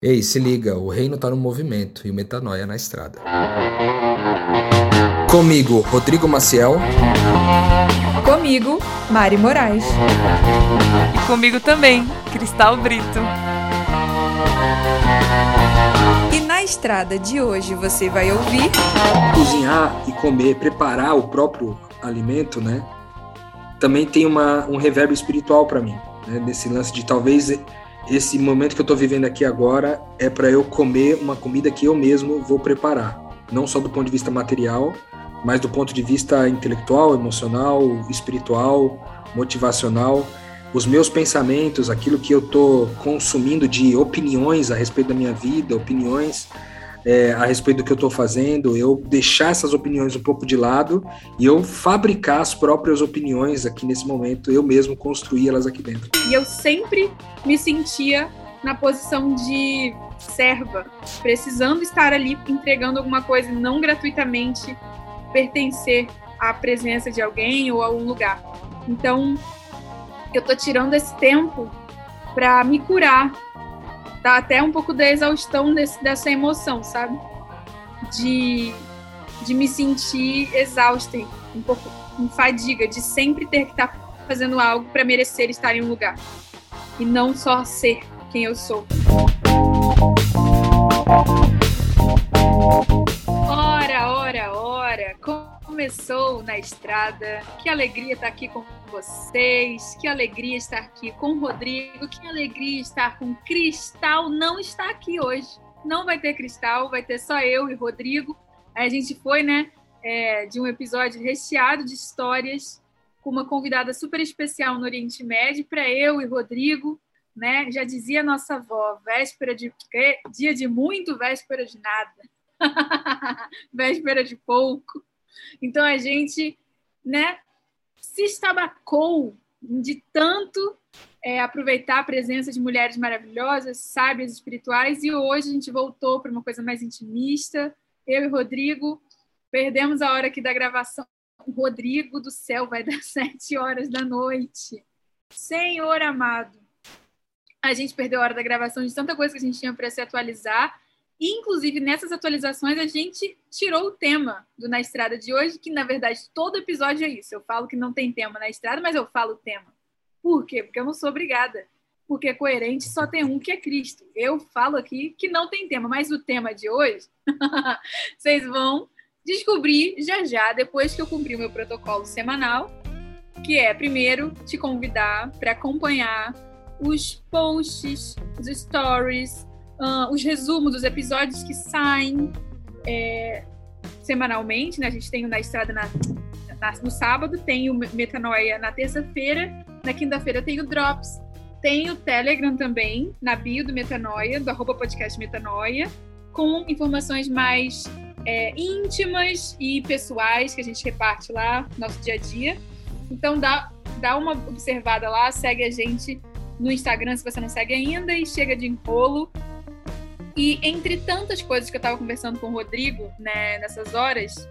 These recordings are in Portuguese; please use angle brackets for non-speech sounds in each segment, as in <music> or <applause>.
Ei, se liga, o reino tá no movimento e o metanoia na estrada. Comigo, Rodrigo Maciel. Comigo, Mari Moraes. E comigo também, Cristal Brito. E na estrada de hoje você vai ouvir. Cozinhar e comer, preparar o próprio alimento, né? Também tem uma, um reverbo espiritual para mim, né? Desse lance de talvez esse momento que eu estou vivendo aqui agora é para eu comer uma comida que eu mesmo vou preparar, não só do ponto de vista material, mas do ponto de vista intelectual, emocional, espiritual, motivacional. Os meus pensamentos, aquilo que eu estou consumindo de opiniões a respeito da minha vida, opiniões é, a respeito do que eu estou fazendo, eu deixar essas opiniões um pouco de lado e eu fabricar as próprias opiniões aqui nesse momento, eu mesmo construir elas aqui dentro. E eu sempre me sentia na posição de serva, precisando estar ali entregando alguma coisa, não gratuitamente pertencer à presença de alguém ou a um lugar. Então, eu tô tirando esse tempo para me curar dá até um pouco da exaustão desse, dessa emoção, sabe? De, de me sentir exausta, um pouco em fadiga, de sempre ter que estar tá fazendo algo para merecer estar em um lugar. E não só ser quem eu sou. Começou na estrada. Que alegria estar aqui com vocês. Que alegria estar aqui com o Rodrigo. Que alegria estar com Cristal. Não está aqui hoje. Não vai ter Cristal, vai ter só eu e Rodrigo. A gente foi, né, é, de um episódio recheado de histórias com uma convidada super especial no Oriente Médio para eu e Rodrigo. Né? Já dizia nossa avó, véspera de dia de muito, véspera de nada. <laughs> véspera de pouco. Então a gente, né, se estabacou de tanto é, aproveitar a presença de mulheres maravilhosas, sábias espirituais, e hoje a gente voltou para uma coisa mais intimista. Eu e Rodrigo perdemos a hora aqui da gravação. Rodrigo do céu vai dar <laughs> sete horas da noite. Senhor amado, a gente perdeu a hora da gravação de tanta coisa que a gente tinha para se atualizar inclusive, nessas atualizações, a gente tirou o tema do Na Estrada de hoje, que na verdade todo episódio é isso. Eu falo que não tem tema na estrada, mas eu falo o tema. Por quê? Porque eu não sou obrigada. Porque coerente só tem um que é Cristo. Eu falo aqui que não tem tema, mas o tema de hoje <laughs> vocês vão descobrir já já, depois que eu cumprir o meu protocolo semanal, que é primeiro te convidar para acompanhar os posts, os stories, uh, os resumos dos episódios que saem é, semanalmente, né? A gente tem o Na Estrada na, na, no sábado, tem o Metanoia na terça-feira, na quinta-feira tem o Drops, tem o Telegram também, na bio do Metanoia, do arroba podcast Metanoia, com informações mais é, íntimas e pessoais que a gente reparte lá no nosso dia a dia. Então dá, dá uma observada lá, segue a gente no Instagram se você não segue ainda e chega de enrolo e entre tantas coisas que eu estava conversando com o Rodrigo né, nessas horas,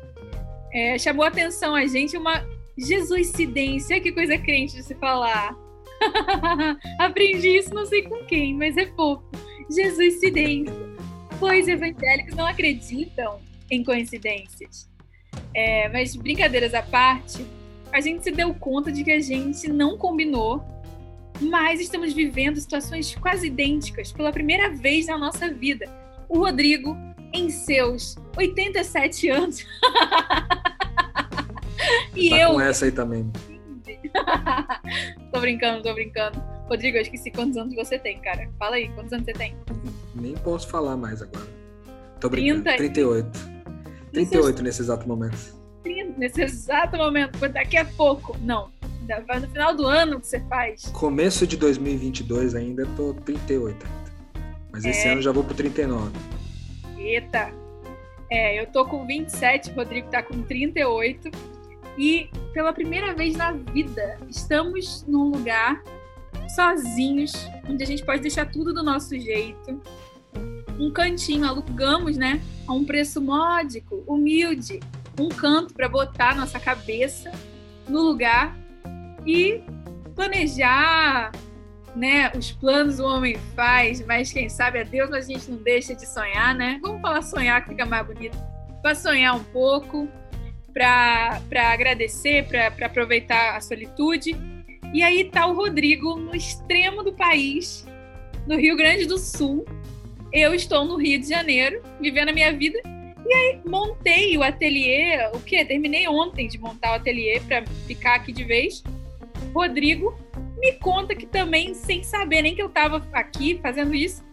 é, chamou a atenção a gente uma Jesuicidência, que coisa crente de se falar. <laughs> Aprendi isso não sei com quem, mas é fofo. Jesuicidência. Pois evangélicos não acreditam em coincidências. É, mas brincadeiras à parte, a gente se deu conta de que a gente não combinou mas estamos vivendo situações quase idênticas pela primeira vez na nossa vida. O Rodrigo, em seus 87 anos. <laughs> e tá eu. Com essa aí também. <laughs> tô brincando, tô brincando. Rodrigo, eu esqueci quantos anos você tem, cara. Fala aí, quantos anos você tem? Nem posso falar mais agora. Tô brincando. 30... 38. 38 nesse exato momento. Nesse exato momento, daqui a pouco. Não, Vai no final do ano que você faz. Começo de 2022 ainda, tô 38 ainda. Mas é. esse ano já vou pro 39. Eita! É, eu tô com 27, o Rodrigo tá com 38. E pela primeira vez na vida, estamos num lugar sozinhos, onde a gente pode deixar tudo do nosso jeito. Um cantinho, alugamos, né? A um preço módico, humilde. Um canto para botar nossa cabeça no lugar e planejar, né? Os planos o homem faz, mas quem sabe é Deus, a gente não deixa de sonhar, né? Vamos falar sonhar que fica mais bonito. Para sonhar um pouco, para agradecer, para aproveitar a solitude. E aí tá o Rodrigo no extremo do país, no Rio Grande do Sul. Eu estou no Rio de Janeiro, vivendo a minha vida. E aí montei o ateliê, o quê? Terminei ontem de montar o ateliê para ficar aqui de vez. Rodrigo me conta que também, sem saber nem que eu estava aqui fazendo isso,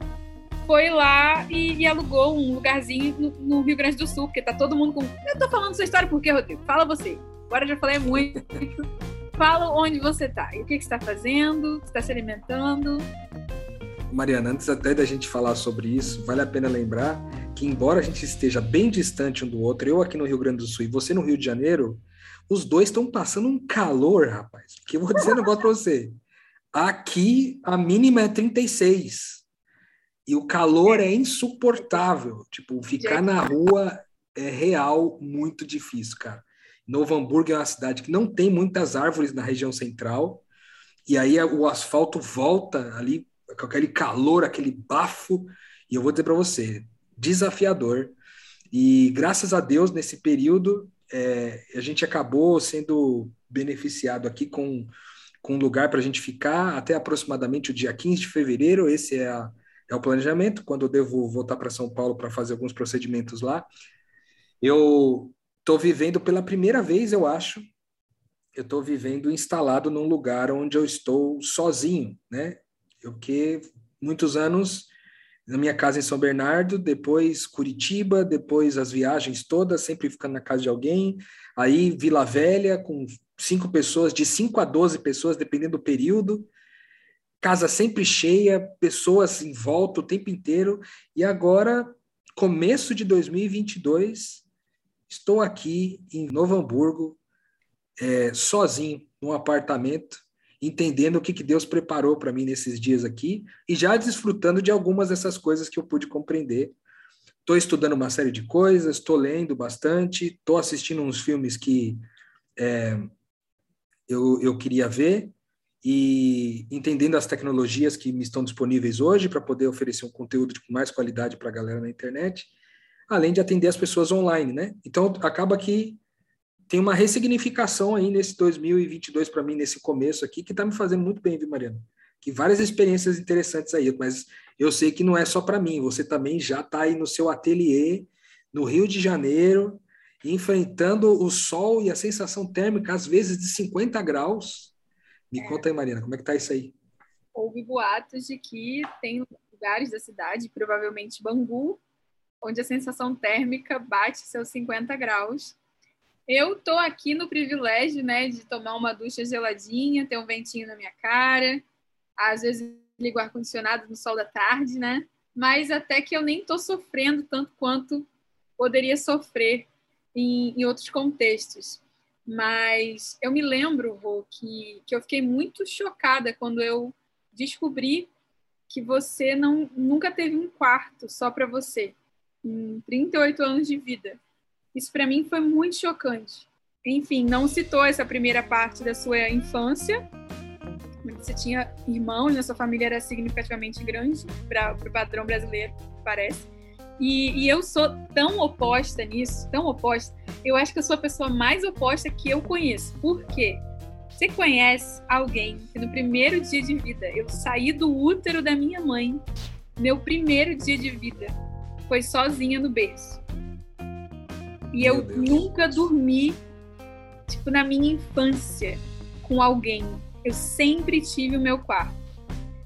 foi lá e, e alugou um lugarzinho no, no, Rio Grande do Sul, porque tá todo mundo com. Eu tô falando sua história por quê, Rodrigo? Fala você. Agora eu já falei muito. <laughs> Fala onde você tá e o que, que você está fazendo, está se alimentando. Mariana, antes até da gente falar sobre isso, vale a pena lembrar que, embora a gente esteja bem distante um do outro, eu aqui no Rio Grande do Sul e você no Rio de Janeiro, os dois estão passando um calor, rapaz. Que eu vou dizer um negócio para você. Aqui a mínima é 36. E o calor é insuportável. Tipo, ficar na rua é real muito difícil, cara. Novo Hamburgo é uma cidade que não tem muitas árvores na região central. E aí o asfalto volta ali com aquele calor, aquele bafo. E eu vou dizer para você, desafiador. E graças a Deus, nesse período, é, a gente acabou sendo beneficiado aqui com, com um lugar para a gente ficar até aproximadamente o dia 15 de fevereiro. Esse é, a, é o planejamento, quando eu devo voltar para São Paulo para fazer alguns procedimentos lá. Eu estou vivendo pela primeira vez, eu acho, eu estou vivendo instalado num lugar onde eu estou sozinho, né? Porque muitos anos na minha casa em São Bernardo, depois Curitiba, depois as viagens todas, sempre ficando na casa de alguém, aí Vila Velha, com cinco pessoas, de cinco a doze pessoas, dependendo do período, casa sempre cheia, pessoas em volta o tempo inteiro, e agora, começo de 2022, estou aqui em Novo Hamburgo, é, sozinho, num apartamento, entendendo o que, que Deus preparou para mim nesses dias aqui e já desfrutando de algumas dessas coisas que eu pude compreender. Estou estudando uma série de coisas, estou lendo bastante, estou assistindo uns filmes que é, eu, eu queria ver e entendendo as tecnologias que me estão disponíveis hoje para poder oferecer um conteúdo com mais qualidade para a galera na internet, além de atender as pessoas online, né? Então acaba que tem uma ressignificação aí nesse 2022 para mim, nesse começo aqui, que está me fazendo muito bem, viu, Mariana? Que várias experiências interessantes aí, mas eu sei que não é só para mim, você também já está aí no seu ateliê, no Rio de Janeiro, enfrentando o sol e a sensação térmica, às vezes, de 50 graus. Me é. conta aí, Mariana, como é que tá isso aí? Houve boatos de que tem lugares da cidade, provavelmente Bangu, onde a sensação térmica bate seus 50 graus eu tô aqui no privilégio, né, de tomar uma ducha geladinha, ter um ventinho na minha cara, às vezes ligo ar-condicionado no sol da tarde, né? Mas até que eu nem tô sofrendo tanto quanto poderia sofrer em, em outros contextos. Mas eu me lembro, Rô, que, que eu fiquei muito chocada quando eu descobri que você não, nunca teve um quarto só para você, em 38 anos de vida. Isso para mim foi muito chocante. Enfim, não citou essa primeira parte da sua infância. Você tinha irmãos, né? sua família era significativamente grande para o padrão brasileiro, parece. E, e, eu sou tão oposta nisso, tão oposta. Eu acho que eu sou a pessoa mais oposta que eu conheço. Por quê? Você conhece alguém que no primeiro dia de vida eu saí do útero da minha mãe, meu primeiro dia de vida foi sozinha no berço. E eu nunca dormi, tipo, na minha infância, com alguém. Eu sempre tive o meu quarto.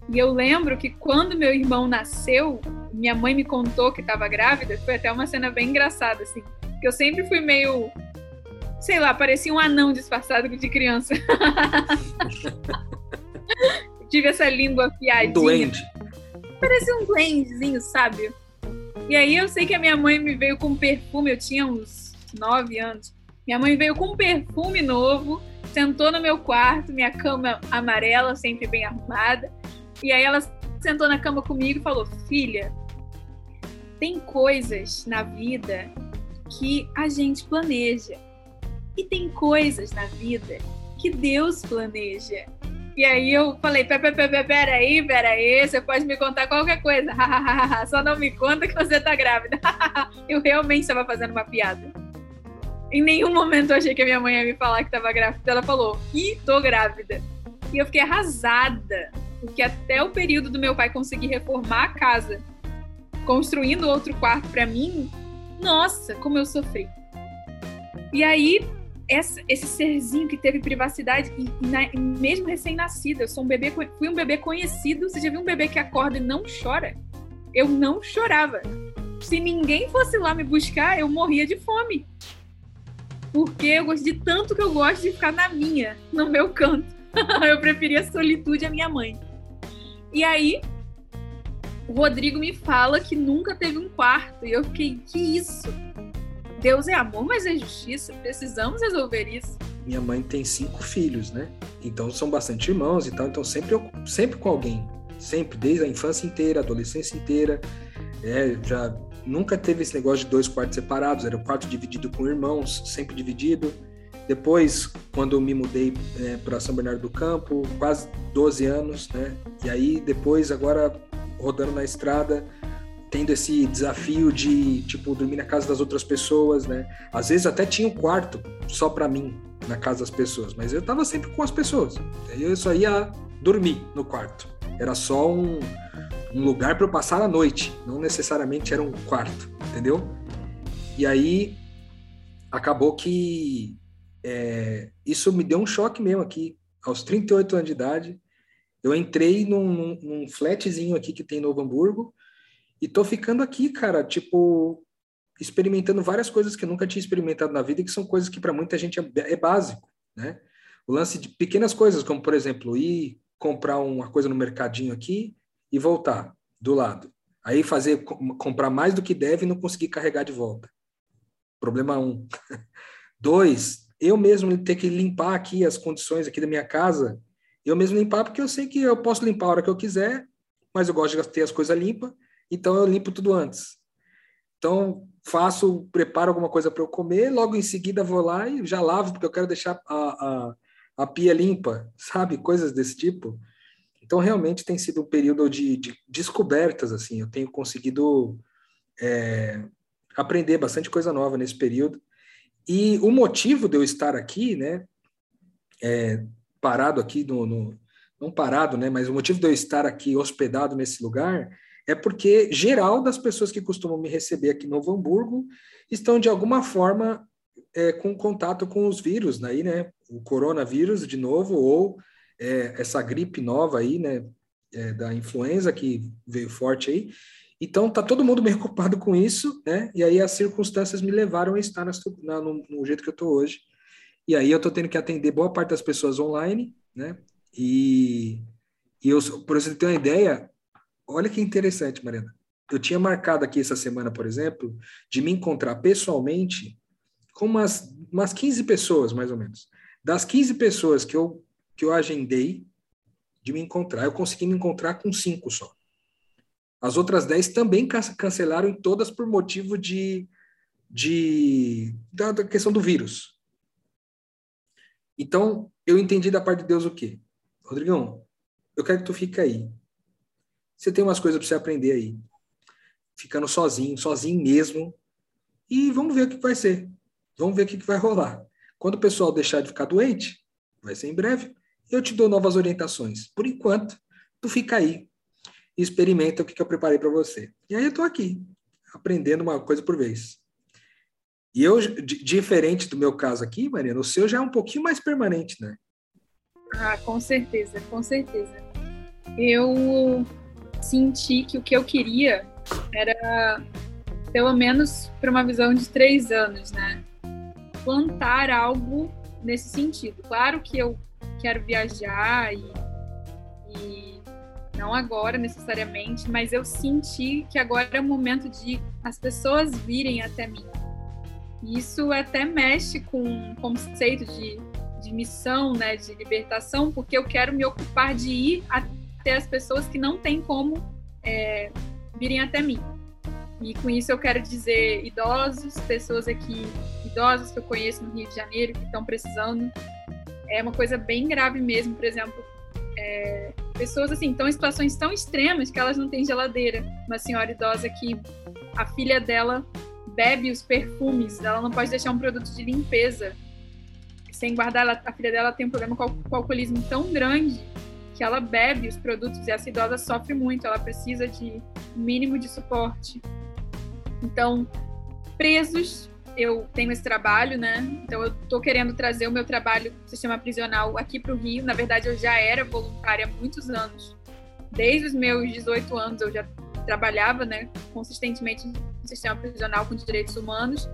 E eu lembro que quando meu irmão nasceu, minha mãe me contou que estava grávida, foi até uma cena bem engraçada, assim. Que eu sempre fui meio. Sei lá, parecia um anão disfarçado de criança. <laughs> tive essa língua afiadinha. Um duende. Parecia um duendezinho, sabe? E aí eu sei que a minha mãe me veio com perfume, eu tinha uns nove anos. Minha mãe veio com um perfume novo, sentou no meu quarto, minha cama amarela, sempre bem arrumada. E aí ela sentou na cama comigo e falou: Filha, tem coisas na vida que a gente planeja. E tem coisas na vida que Deus planeja. E aí eu falei, peraí, peraí, você pode me contar qualquer coisa. Só não me conta que você tá grávida. eu realmente estava fazendo uma piada. Em nenhum momento eu achei que a minha mãe ia me falar que estava grávida. Ela falou, ih, tô grávida. E eu fiquei arrasada, porque até o período do meu pai conseguir reformar a casa, construindo outro quarto para mim, nossa, como eu sofri. E aí essa, esse serzinho que teve privacidade, e, na, mesmo recém-nascido, eu sou um bebê, fui um bebê conhecido. Você já viu um bebê que acorda e não chora? Eu não chorava. Se ninguém fosse lá me buscar, eu morria de fome. Porque eu gosto de tanto que eu gosto de ficar na minha, no meu canto. <laughs> eu preferia a solitude à minha mãe. E aí, o Rodrigo me fala que nunca teve um quarto. E eu fiquei, que isso? Deus é amor, mas é justiça. Precisamos resolver isso. Minha mãe tem cinco filhos, né? Então são bastante irmãos e tal. Então sempre, sempre com alguém. Sempre, desde a infância inteira, a adolescência inteira. É, já nunca teve esse negócio de dois quartos separados. Era o quarto dividido com irmãos, sempre dividido. Depois, quando eu me mudei é, para São Bernardo do Campo, quase 12 anos, né? E aí, depois, agora rodando na estrada, tendo esse desafio de, tipo, dormir na casa das outras pessoas, né? Às vezes até tinha um quarto só para mim na casa das pessoas, mas eu tava sempre com as pessoas. Eu só ia dormir no quarto. Era só um, um lugar para eu passar a noite, não necessariamente era um quarto, entendeu? E aí acabou que é, isso me deu um choque mesmo aqui. Aos 38 anos de idade, eu entrei num, num, flatzinho aqui que tem em Novo Hamburgo, e tô ficando aqui, cara, tipo, experimentando várias coisas que eu nunca tinha experimentado na vida, que são coisas que para muita gente é, é, básico, né? O lance de pequenas coisas, como por exemplo, ir comprar uma coisa no mercadinho aqui e voltar do lado. Aí fazer comprar mais do que deve e não conseguir carregar de volta. Problema um. <laughs> Dois, eu mesmo ter que limpar aqui as condições aqui da minha casa, eu mesmo limpar porque eu sei que eu posso limpar a hora que eu quiser, mas eu gosto de ter as coisas limpas então eu limpo tudo antes. Então faço, preparo alguma coisa para eu comer, logo em seguida vou lá e já lavo, porque eu quero deixar a, a, a pia limpa, sabe? Coisas desse tipo. Então realmente tem sido um período de, de descobertas, assim, eu tenho conseguido é, aprender bastante coisa nova nesse período. E o motivo de eu estar aqui, né, é, parado aqui no, no, não parado, né, mas o motivo de eu estar aqui hospedado nesse lugar é porque geral das pessoas que costumam me receber aqui no Novo Hamburgo estão de alguma forma é, com contato com os vírus, aí, né? O coronavírus de novo ou é, essa gripe nova aí, né? É, da influenza que veio forte aí. Então tá todo mundo meio <laughs> ocupado com isso, né? E aí as circunstâncias me levaram a estar na, no, no, jeito que eu tô hoje. E aí eu tô tendo que atender boa parte das pessoas online, né? E, e eu, por você ter uma ideia, olha que interessante, Mariana. Eu tinha marcado aqui essa semana, por exemplo, de me encontrar pessoalmente com umas, umas 15 pessoas, mais ou menos. Das 15 pessoas que eu, que eu agendei de me encontrar, eu consegui me encontrar com cinco só. As outras 10 também cancelaram, todas por motivo de, de da, da questão do vírus. Então, eu entendi da parte de Deus o quê? Rodrigão, eu quero que tu fique aí. Você tem umas coisas para você aprender aí. Ficando sozinho, sozinho mesmo. E vamos ver o que vai ser. Vamos ver o que vai rolar. Quando o pessoal deixar de ficar doente, vai ser em breve, eu te dou novas orientações. Por enquanto, tu fica aí e experimenta o que eu preparei para você. E aí eu estou aqui, aprendendo uma coisa por vez. E eu, diferente do meu caso aqui, Mariana, o seu já é um pouquinho mais permanente, né? Ah, com certeza, com certeza. Eu senti que o que eu queria era, pelo menos para uma visão de três anos, né? Plantar algo nesse sentido. Claro que eu quero viajar e, e não agora necessariamente, mas eu senti que agora é o momento de as pessoas virem até mim. isso até mexe com o conceito de, de missão, né, de libertação, porque eu quero me ocupar de ir até ter as pessoas que não têm como é, virem até mim. E com isso eu quero dizer idosos, pessoas aqui idosas que eu conheço no Rio de Janeiro que estão precisando. É uma coisa bem grave mesmo, por exemplo, É, pessoas assim estão em situações tão extremas que elas não têm geladeira. Uma senhora idosa que a filha dela bebe os perfumes, ela não pode deixar um produto de limpeza sem guardar. Ela, a filha dela tem um problema com, com alcoolismo tão grande que ela bebe os produtos e essa idosa sofre muito, ela precisa de mínimo de suporte. Então, presos, eu tenho esse trabalho, né? Então, eu estou querendo trazer o meu trabalho do sistema prisional aqui para o Rio. Na verdade, eu já era voluntária há muitos anos. Desde os meus 18 anos, eu já trabalhava, né, consistentemente no sistema prisional com direitos humanos.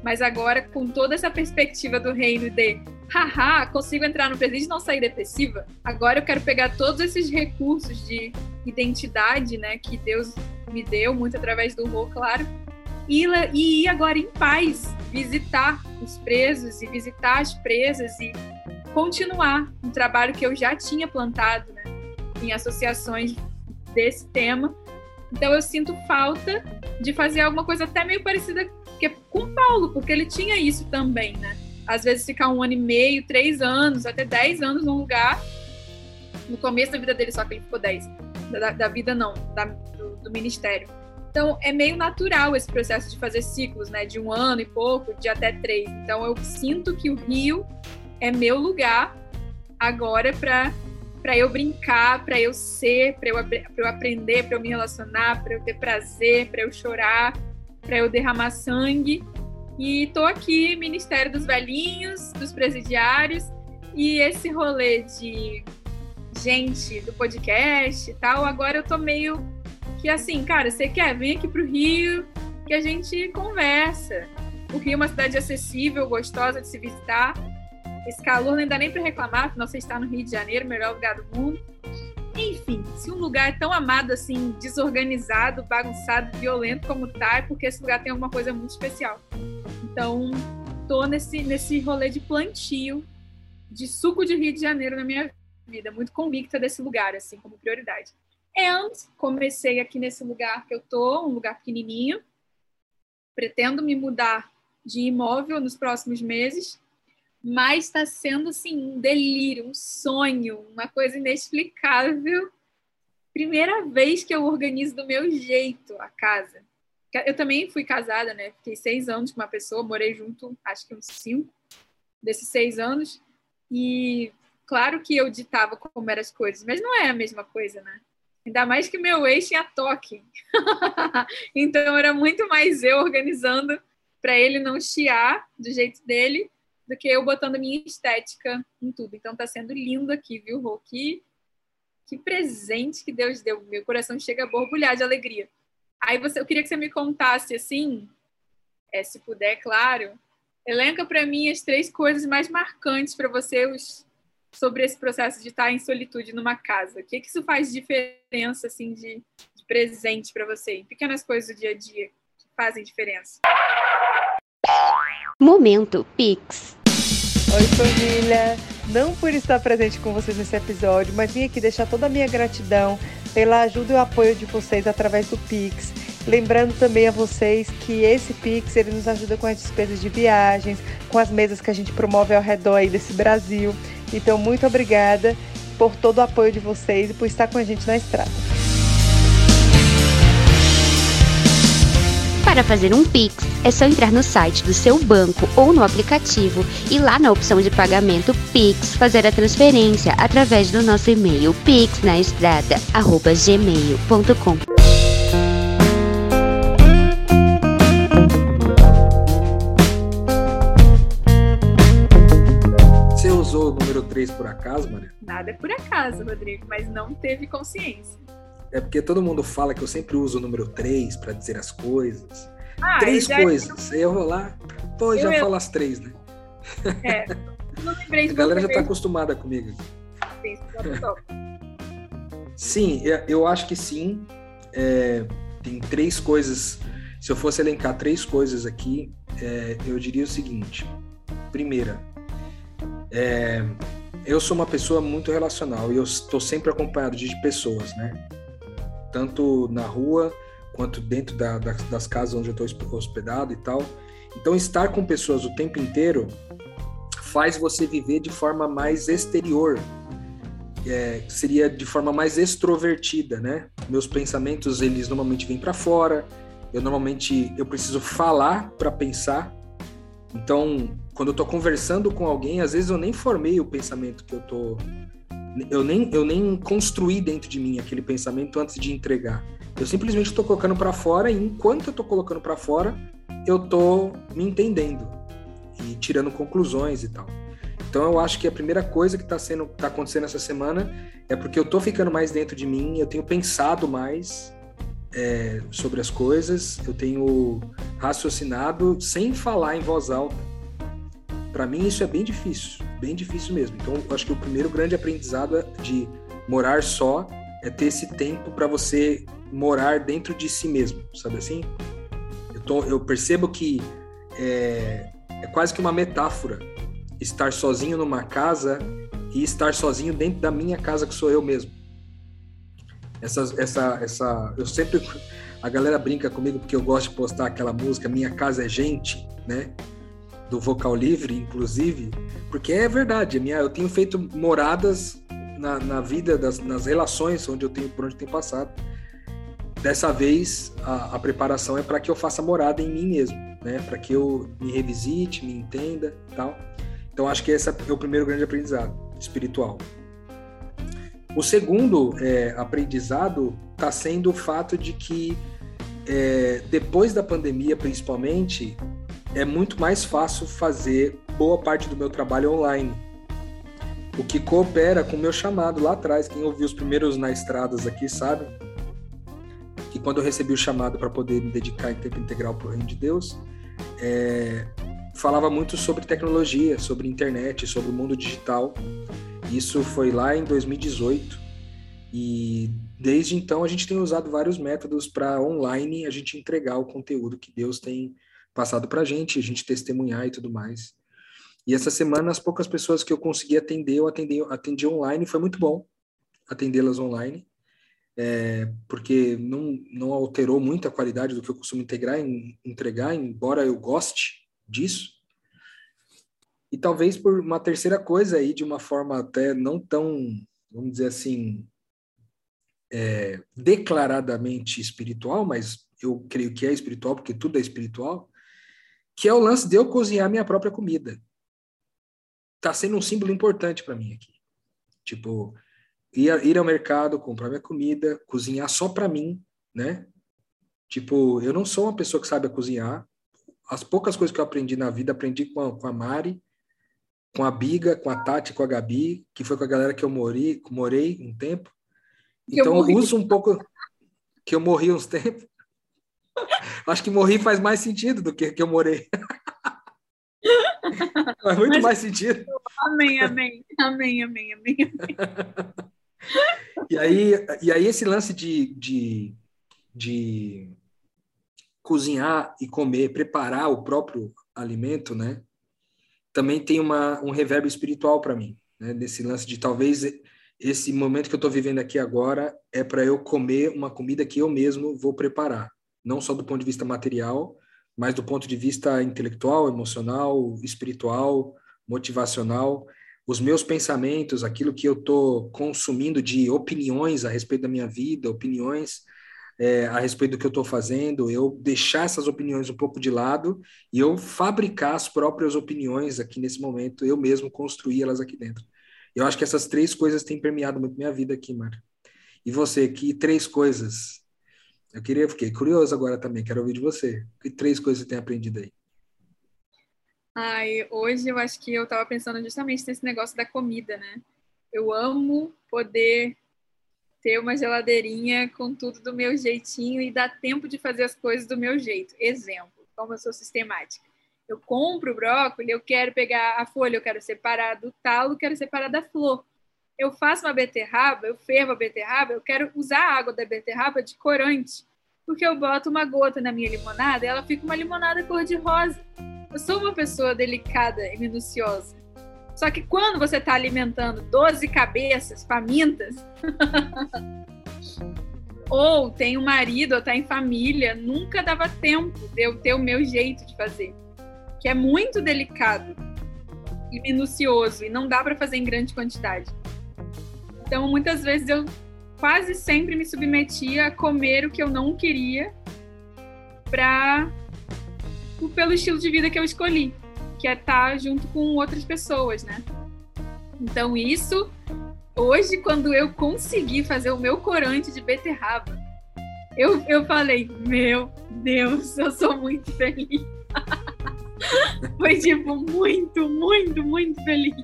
Mas agora, com toda essa perspectiva do reino de haha, consigo entrar no presídio e não sair depressiva. Agora eu quero pegar todos esses recursos de identidade, né, que Deus me deu, muito através do Rô, claro, e, e ir agora em paz visitar os presos e visitar as presas e continuar um trabalho que eu já tinha plantado, né, em associações desse tema. Então eu sinto falta de fazer alguma coisa até meio parecida com Paulo, porque ele tinha isso também, né? Às vezes ficar um ano e meio, três anos, até dez anos num lugar. No começo da vida dele, só que ele ficou dez. Da, da vida, não, da, do, do, ministério. Então, é meio natural esse processo de fazer ciclos, né? De um ano e pouco, de até três. Então, eu sinto que o Rio é meu lugar agora para para eu brincar, para eu ser, para eu, eu aprender, para eu me relacionar, para eu ter prazer, para eu chorar, para eu derramar sangue e tô aqui, Ministério dos Velhinhos, dos Presidiários, e esse rolê de gente do podcast e tal, agora eu tô meio que assim, cara, você quer? Vem aqui pro Rio que a gente conversa. O Rio é uma cidade acessível, gostosa de se visitar. Esse calor não dá nem para reclamar, afinal você está no Rio de Janeiro, melhor lugar do mundo. Enfim, se um lugar é tão amado assim, desorganizado, bagunçado, violento como tá, é porque esse lugar tem alguma coisa muito especial. Então, tô nesse, nesse rolê de plantio de suco de Rio de Janeiro na minha vida, muito convicta desse lugar, assim, como prioridade. And comecei aqui nesse lugar que eu tô, um lugar pequenininho. Pretendo me mudar de imóvel nos próximos meses, mas está sendo assim um delírio, um sonho, uma coisa inexplicável. Primeira vez que eu organizo do meu jeito a casa. Eu também fui casada, né? Fiquei seis anos com uma pessoa, morei junto, acho que uns cinco desses seis anos. E claro que eu ditava como eram as coisas, mas não é a mesma coisa, né? Ainda mais que meu ex tinha toque. <laughs> então era muito mais eu organizando para ele não chiar do jeito dele do que eu botando minha estética em tudo. Então tá sendo lindo aqui, viu, Rô? Que, que presente que Deus deu. Meu coração chega a borbulhar de alegria. Aí você, eu queria que você me contasse assim, é, se puder, claro, elenca para mim as três coisas mais marcantes para você os, sobre esse processo de estar em solitude numa casa. O que, que isso faz diferença assim de, de presente para você? Pequenas coisas do dia a dia que fazem diferença. Momento Pix. Oi, família! Não por estar presente com vocês nesse episódio, mas vim aqui deixar toda a minha gratidão pela ajuda e o apoio de vocês através do Pix. Lembrando também a vocês que esse Pix ele nos ajuda com as despesas de viagens, com as mesas que a gente promove ao redor aí desse Brasil. Então, muito obrigada por todo o apoio de vocês e por estar com a gente na estrada. Para fazer um Pix, é só entrar no site do seu banco ou no aplicativo e lá na opção de pagamento Pix fazer a transferência através do nosso e-mail pixnaestrada@gmail.com. Você usou o número 3 por acaso, Maria? Nada é por acaso, Rodrigo, mas não teve consciência. É porque todo mundo fala que eu sempre uso o número 3 para dizer as coisas. Ah, três coisas. Aí eu vou lá, pô, eu já eu... falo as três, né? É, não lembrei de A galera já tá acostumada comigo. Sim, eu acho que sim. É, tem três coisas. Se eu fosse elencar três coisas aqui, é, eu diria o seguinte. Primeira, é, eu sou uma pessoa muito relacional e eu estou sempre acompanhado de pessoas, né? Tanto na rua quanto dentro da, da, das casas onde eu estou hospedado e tal. Então, estar com pessoas o tempo inteiro faz você viver de forma mais exterior. é, seria de forma mais extrovertida, né? Meus pensamentos eles normalmente vêm para fora. Eu normalmente eu preciso falar para pensar. Então, quando eu tô conversando com alguém, às vezes eu nem formei o pensamento que eu tô eu nem eu nem construí dentro de mim aquele pensamento antes de entregar. Eu simplesmente estou colocando para fora e enquanto eu estou colocando para fora, eu estou me entendendo e tirando conclusões e tal. Então eu acho que a primeira coisa que está sendo tá acontecendo essa semana é porque eu estou ficando mais dentro de mim, eu tenho pensado mais é, sobre as coisas, eu tenho raciocinado sem falar em voz alta. Para mim isso é bem difícil, bem difícil mesmo. Então acho que o primeiro grande aprendizado de morar só é ter esse tempo para você morar dentro de si mesmo, sabe assim? Eu, tô, eu percebo que é, é quase que uma metáfora estar sozinho numa casa e estar sozinho dentro da minha casa que sou eu mesmo. Essa, essa, essa, eu sempre a galera brinca comigo porque eu gosto de postar aquela música Minha Casa é Gente, né? Do Vocal Livre, inclusive, porque é verdade. Minha, eu tenho feito moradas na, na vida, das, nas relações onde eu tenho por onde eu tenho passado. Dessa vez a, a preparação é para que eu faça morada em mim mesmo, né? Para que eu me revisite, me entenda, tal. Então, acho que esse é o primeiro grande aprendizado espiritual. O segundo é, aprendizado está sendo o fato de que, é, depois da pandemia, principalmente, é muito mais fácil fazer boa parte do meu trabalho online. O que coopera com o meu chamado lá atrás. Quem ouviu os primeiros na estradas aqui sabe que quando eu recebi o chamado para poder me dedicar em tempo integral para o reino de Deus, é, falava muito sobre tecnologia, sobre internet, sobre o mundo digital. Isso foi lá em 2018 e desde então a gente tem usado vários métodos para online a gente entregar o conteúdo que Deus tem passado para a gente, a gente testemunhar e tudo mais. E essa semana as poucas pessoas que eu consegui atender, eu atendi, atendi online, foi muito bom atendê-las online, é, porque não, não alterou muito a qualidade do que eu costumo integrar, entregar, embora eu goste disso. E talvez por uma terceira coisa aí, de uma forma até não tão, vamos dizer assim, é, declaradamente espiritual, mas eu creio que é espiritual, porque tudo é espiritual, que é o lance de eu cozinhar minha própria comida. Tá sendo um símbolo importante para mim aqui. Tipo, ir, ir ao mercado, comprar minha comida, cozinhar só para mim, né? Tipo, eu não sou uma pessoa que sabe cozinhar, as poucas coisas que eu aprendi na vida, aprendi com a, com a Mari, com a Biga, com a Tati, com a Gabi, que foi com a galera que eu morei, morei um tempo. Então eu, eu uso um pouco que eu morri uns <laughs> tempos. Acho que morri faz mais sentido do que que eu morei. faz muito Mas, mais sentido. Amém, amém, amém, amém, amém. e aí, e aí esse lance de, de, de cozinhar e comer, preparar o próprio alimento, né? Também tem uma, um reverbo espiritual para mim, né? Desse lance de talvez esse momento que eu estou vivendo aqui agora é para eu comer uma comida que eu mesmo vou preparar, não só do ponto de vista material, mas do ponto de vista intelectual, emocional, espiritual, motivacional, os meus pensamentos, aquilo que eu estou consumindo de opiniões a respeito da minha vida, opiniões é, a respeito do que eu estou fazendo, eu deixar essas opiniões um pouco de lado e eu fabricar as próprias opiniões aqui nesse momento, eu mesmo construir elas aqui dentro. Eu acho que essas três coisas têm permeado muito minha vida aqui, Mário. E você, que três coisas? Eu queria, fiquei curioso agora também, quero ouvir de você. Que três coisas você tem aprendido aí? Ai, hoje eu acho que eu estava pensando justamente nesse negócio da comida, né? Eu amo poder ter uma geladeirinha com tudo do meu jeitinho e dar tempo de fazer as coisas do meu jeito. Exemplo, como eu sou sistemática. Eu compro o brócolis, eu quero pegar a folha, eu quero separar do talo, eu quero separar da flor. Eu faço uma beterraba, eu fervo a beterraba, eu quero usar a água da beterraba de corante, porque eu boto uma gota na minha limonada e ela fica uma limonada cor-de-rosa. Eu sou uma pessoa delicada e minuciosa. Só que quando você está alimentando 12 cabeças famintas, <laughs> ou tem um marido, ou está em família, nunca dava tempo de eu ter o meu jeito de fazer, que é muito delicado e minucioso e não dá para fazer em grande quantidade. Então, muitas vezes eu quase sempre me submetia a comer o que eu não queria para pelo estilo de vida que eu escolhi, que é estar junto com outras pessoas, né? Então isso hoje quando eu consegui fazer o meu corante de beterraba, eu, eu falei, meu Deus, eu sou muito feliz. <laughs> Foi tipo muito, muito, muito feliz.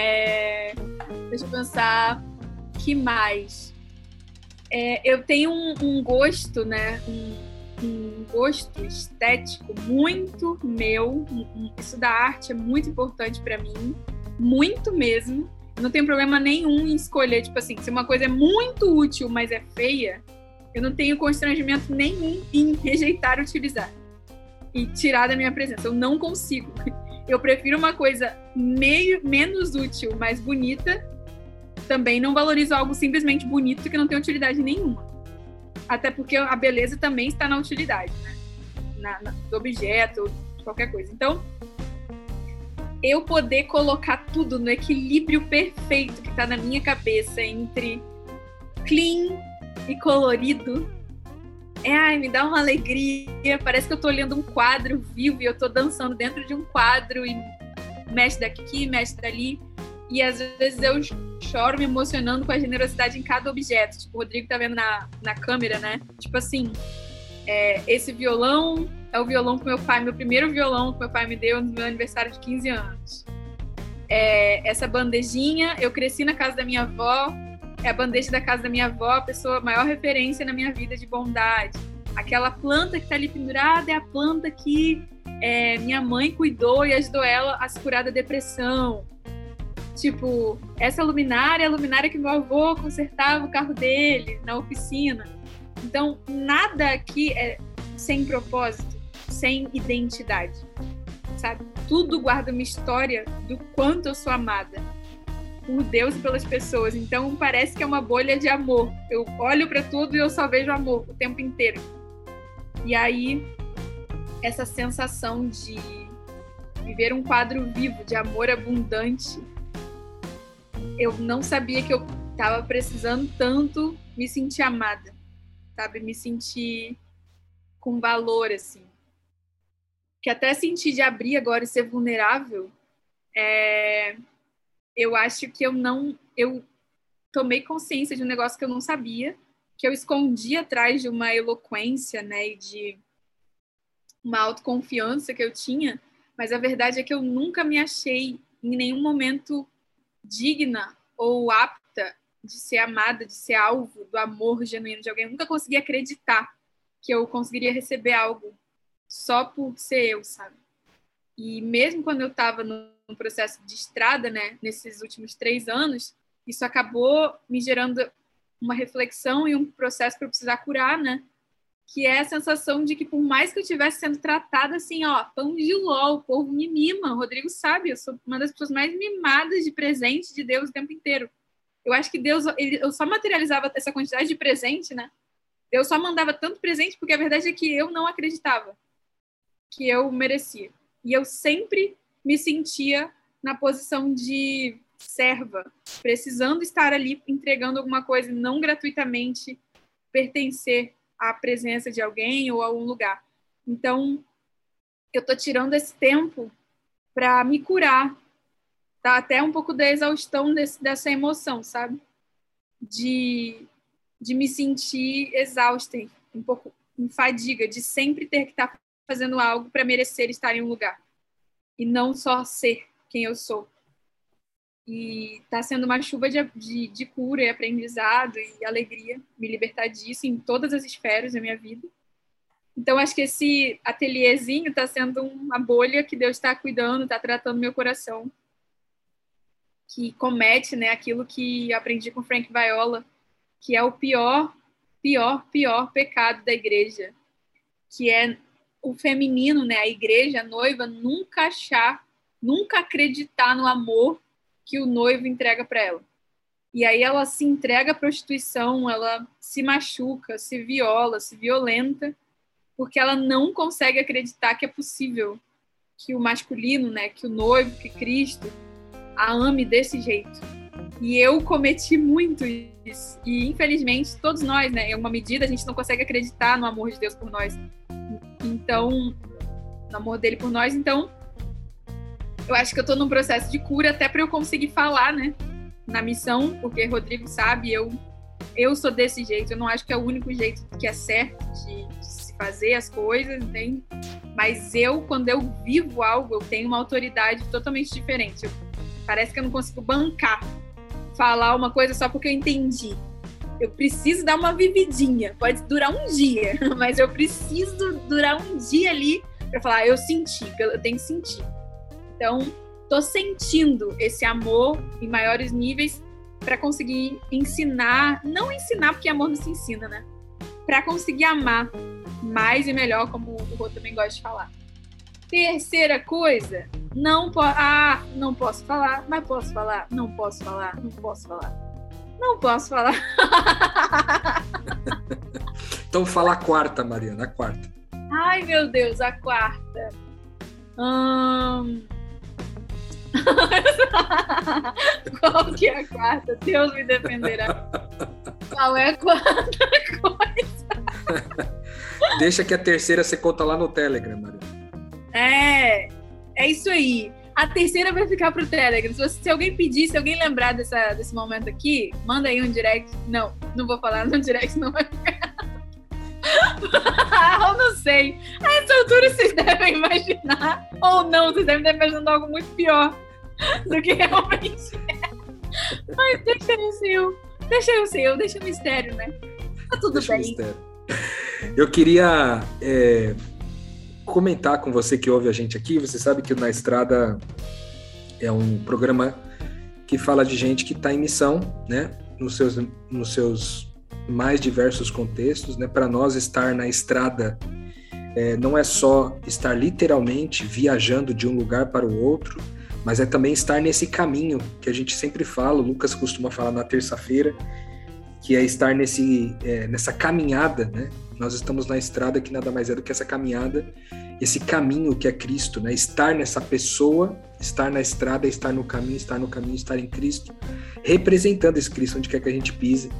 É, deixa eu pensar, que mais? É, eu tenho um, um gosto, né? Um, um, gosto estético muito meu. Isso da arte é muito importante para mim, muito mesmo. Eu não tenho problema nenhum em escolher, tipo assim, se uma coisa é muito útil, mas é feia, eu não tenho constrangimento nenhum em <laughs> rejeitar utilizar e tirar da minha presença. Eu não consigo. Eu prefiro uma coisa meio menos útil, mas bonita. Também não valorizo algo simplesmente bonito que não tem utilidade nenhuma. Até porque a beleza também está na utilidade, né? Na, na, do objeto, qualquer coisa. Então, eu poder colocar tudo no equilíbrio perfeito que está na minha cabeça entre clean e colorido é, ai, me dá uma alegria. Parece que eu tô olhando um quadro vivo e eu tô dançando dentro de um quadro e mexe daqui, mexe dali. E às vezes eu choro me emocionando com a generosidade em cada objeto. Tipo, o Rodrigo tá vendo na, na câmera, né? Tipo assim, é, esse violão é o violão que meu pai, meu primeiro violão que meu pai me deu no meu aniversário de 15 anos. É, essa bandejinha, eu cresci na casa da minha avó, é a bandeja da casa da minha avó, a pessoa, a maior referência na minha vida de bondade. Aquela planta que está ali pendurada é a planta que é, minha mãe cuidou e ajudou ela a se curar da depressão. Tipo, essa luminária é a luminária que meu avô consertava o carro dele na oficina. Então, nada aqui é sem propósito, sem identidade, sabe? Tudo guarda uma história do quanto eu sou amada por Deus e pelas pessoas. Então parece que é uma bolha de amor. Eu olho para tudo e eu só vejo amor o tempo inteiro. E aí essa sensação de viver um quadro vivo de amor abundante, eu não sabia que eu estava precisando tanto me sentir amada, sabe? Me sentir com valor assim. Que até sentir de abrir agora e ser vulnerável é, eu acho que eu não. Eu tomei consciência de um negócio que eu não sabia, que eu escondi atrás de uma eloquência, né, e de uma autoconfiança que eu tinha, mas a verdade é que eu nunca me achei em nenhum momento digna ou apta de ser amada, de ser alvo do amor genuíno de alguém. Eu nunca consegui acreditar que eu conseguiria receber algo só por ser eu, sabe? E mesmo quando eu estava no um processo de estrada, né, nesses últimos três anos, isso acabou me gerando uma reflexão e um processo para eu precisar curar, né? Que é a sensação de que por mais que eu estivesse sendo tratada assim, ó, pão de ló, o povo me mima, o Rodrigo sabe, eu sou uma das pessoas mais mimadas de presente de Deus o tempo inteiro. Eu acho que Deus, ele, eu só materializava essa quantidade de presente, né? Deus só mandava tanto presente porque a verdade é que eu não acreditava que eu merecia. E eu sempre me sentia na posição de serva, precisando estar ali entregando alguma coisa, não gratuitamente pertencer à presença de alguém ou a um lugar. Então, eu tô tirando esse tempo para me curar, tá? Até um pouco da exaustão desse, dessa emoção, sabe? De, de me sentir exausta, um pouco em fadiga, de sempre ter que estar tá fazendo algo para merecer estar em um lugar e não só ser quem eu sou. E está sendo uma chuva de, de, de, cura e aprendizado e alegria me libertar disso em todas as esferas da minha vida. Então, acho que esse ateliêzinho está sendo uma bolha que Deus está cuidando, está tratando meu coração, que comete né, aquilo que aprendi com Frank Viola, que é o pior, pior, pior pecado da igreja, que é o feminino, né, a igreja, a noiva, nunca achar, nunca acreditar no amor que o noivo entrega para ela. E aí ela se entrega à prostituição, ela se machuca, se viola, se violenta, porque ela não consegue acreditar que é possível que o masculino, né, que o noivo, que Cristo a ame desse jeito. E eu cometi muito isso. E infelizmente, todos nós, né? Em uma medida, a gente não consegue acreditar no amor de Deus por nós. Então, no amor dele por nós. Então, eu acho que eu tô num processo de cura até para eu conseguir falar, né? Na missão, porque Rodrigo sabe, eu eu sou desse jeito. Eu não acho que é o único jeito que é certo de, de se fazer as coisas, entende? Mas eu, quando eu vivo algo, eu tenho uma autoridade totalmente diferente. Eu, parece que eu não consigo bancar falar uma coisa só porque eu entendi. Eu preciso dar uma vividinha. Pode durar um dia, <laughs> mas eu preciso durar um dia ali para falar, eu senti, eu tenho que sentir. Então, tô sentindo esse amor em maiores níveis para conseguir ensinar, não ensinar porque amor não se ensina, né? Para conseguir amar mais e melhor, como o Rô também gosta de falar. Terceira coisa, não posso. Ah, não posso falar, mas posso falar. Não posso falar, não posso falar. Não posso falar. então fala a quarta, Mariana, a quarta. Ai, meu Deus, a quarta. Hum... <laughs> Qual que é a quarta? Deus me defenderá. Qual é a quarta coisa? <laughs> Deixa que a terceira você conta lá no Telegram, Mariana. É, é isso aí. A terceira vai ficar pro Telegram. Se, você, se alguém pedir, se alguém lembrar dessa, desse momento aqui, manda aí um direct. Não, não vou falar no <laughs> direct, não vai ficar. <laughs> Eu não sei. A essa altura vocês devem imaginar. Ou não, vocês devem estar imaginando algo muito pior do que realmente é. Mas deixa eu ser eu. Deixa eu ser eu, deixa o mistério, né? Tá tudo deixa bem. Eu queria é, comentar com você que ouve a gente aqui. Você sabe que Na Estrada é um programa que fala de gente que está em missão, né? Nos seus, nos seus mais diversos contextos, né? Para nós estar na estrada é, não é só estar literalmente viajando de um lugar para o outro, mas é também estar nesse caminho que a gente sempre fala. O Lucas costuma falar na terça-feira, que é estar nesse, é, nessa caminhada, né? Nós estamos na estrada que nada mais é do que essa caminhada, esse caminho que é Cristo, né? Estar nessa pessoa, estar na estrada, estar no caminho, estar no caminho, estar em Cristo, representando esse Cristo onde quer que a gente pise.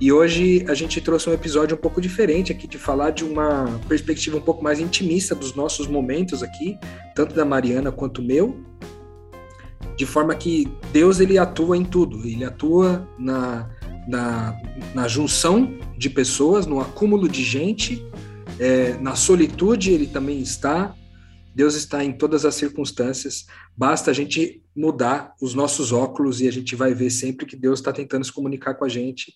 E hoje a gente trouxe um episódio um pouco diferente aqui, de falar de uma perspectiva um pouco mais intimista dos nossos momentos aqui, tanto da Mariana quanto meu, de forma que Deus ele atua em tudo, ele atua na, na, na junção de pessoas, no acúmulo de gente, é, na solitude ele também está. Deus está em todas as circunstâncias. Basta a gente mudar os nossos óculos e a gente vai ver sempre que Deus está tentando se comunicar com a gente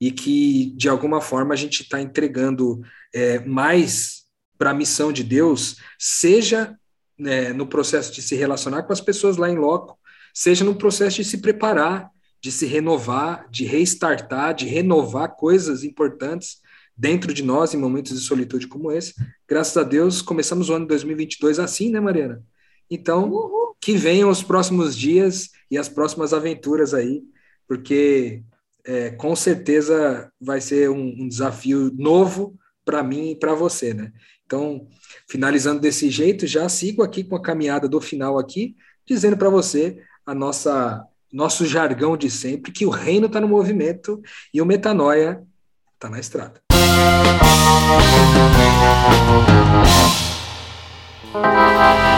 e que de alguma forma a gente está entregando é, mais para a missão de Deus, seja né, no processo de se relacionar com as pessoas lá em loco, seja no processo de se preparar de se renovar, de restartar, de renovar coisas importantes dentro de nós em momentos de solitude como esse. Graças a Deus, começamos o ano 2022 assim, né, Mariana? Então, Uhul. que venham os próximos dias e as próximas aventuras aí, porque é, com certeza vai ser um, um desafio novo para mim e para você, né? Então, finalizando desse jeito, já sigo aqui com a caminhada do final aqui, dizendo para você a nossa nosso jargão de sempre, que o reino está no movimento e o metanoia está na estrada. Música